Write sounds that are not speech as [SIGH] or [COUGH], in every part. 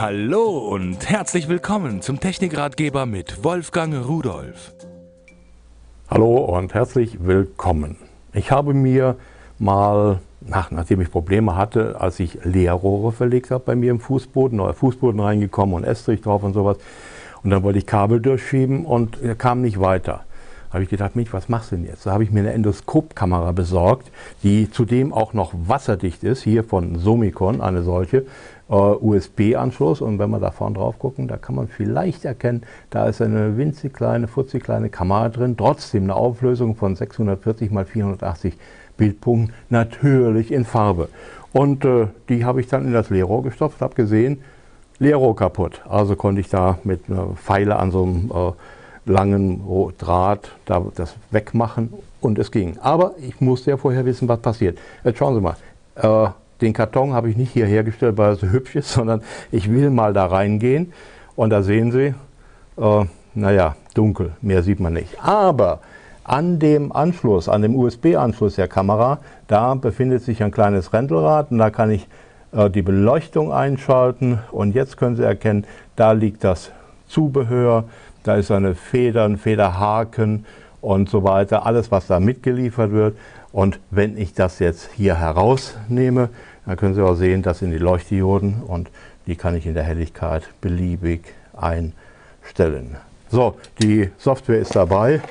Hallo und herzlich willkommen zum Technikratgeber mit Wolfgang Rudolf. Hallo und herzlich willkommen. Ich habe mir mal, nach, nachdem ich Probleme hatte, als ich Leerrohre verlegt habe bei mir im Fußboden, neuer Fußboden reingekommen und Estrich drauf und sowas, und dann wollte ich Kabel durchschieben und kam nicht weiter habe ich gedacht, Mensch, was machst du denn jetzt? Da habe ich mir eine Endoskopkamera besorgt, die zudem auch noch wasserdicht ist, hier von Somicon, eine solche, äh, USB-Anschluss. Und wenn wir da vorne drauf gucken, da kann man vielleicht erkennen, da ist eine winzig kleine, futzig kleine Kamera drin, trotzdem eine Auflösung von 640 x 480 Bildpunkten, natürlich in Farbe. Und äh, die habe ich dann in das Leerrohr gestopft, habe gesehen, Leerrohr kaputt. Also konnte ich da mit einer Pfeile an so einem äh, langen Draht da das wegmachen und es ging. Aber ich musste ja vorher wissen, was passiert. Jetzt schauen Sie mal, äh, den Karton habe ich nicht hier hergestellt, weil er so [LAUGHS] hübsch ist, sondern ich will mal da reingehen und da sehen Sie, äh, naja, dunkel, mehr sieht man nicht. Aber an dem Anschluss, an dem USB-Anschluss der Kamera, da befindet sich ein kleines Rändelrad und da kann ich äh, die Beleuchtung einschalten und jetzt können Sie erkennen, da liegt das Zubehör, da ist eine Feder, ein Federhaken und so weiter, alles was da mitgeliefert wird. Und wenn ich das jetzt hier herausnehme, dann können Sie auch sehen, das sind die Leuchtdioden und die kann ich in der Helligkeit beliebig einstellen. So, die Software ist dabei.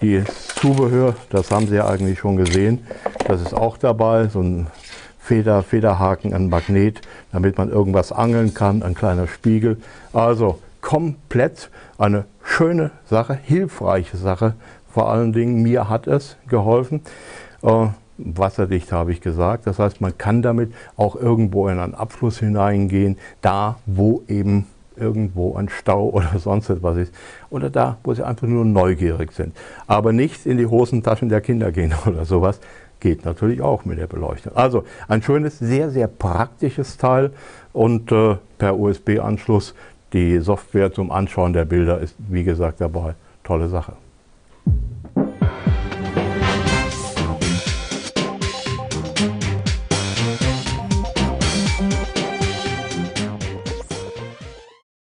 Die Zubehör, das haben Sie ja eigentlich schon gesehen, das ist auch dabei. So ein Feder, Federhaken, ein Magnet, damit man irgendwas angeln kann, ein kleiner Spiegel. Also komplett eine schöne Sache, hilfreiche Sache. Vor allen Dingen, mir hat es geholfen. Äh, wasserdicht habe ich gesagt. Das heißt, man kann damit auch irgendwo in einen Abfluss hineingehen, da wo eben irgendwo ein Stau [LAUGHS] oder sonst etwas ist. Oder da, wo sie einfach nur neugierig sind. Aber nicht in die Hosentaschen der Kinder gehen [LAUGHS] oder sowas. Geht natürlich auch mit der Beleuchtung. Also ein schönes, sehr, sehr praktisches Teil und äh, per USB-Anschluss die Software zum Anschauen der Bilder ist, wie gesagt, dabei. Tolle Sache.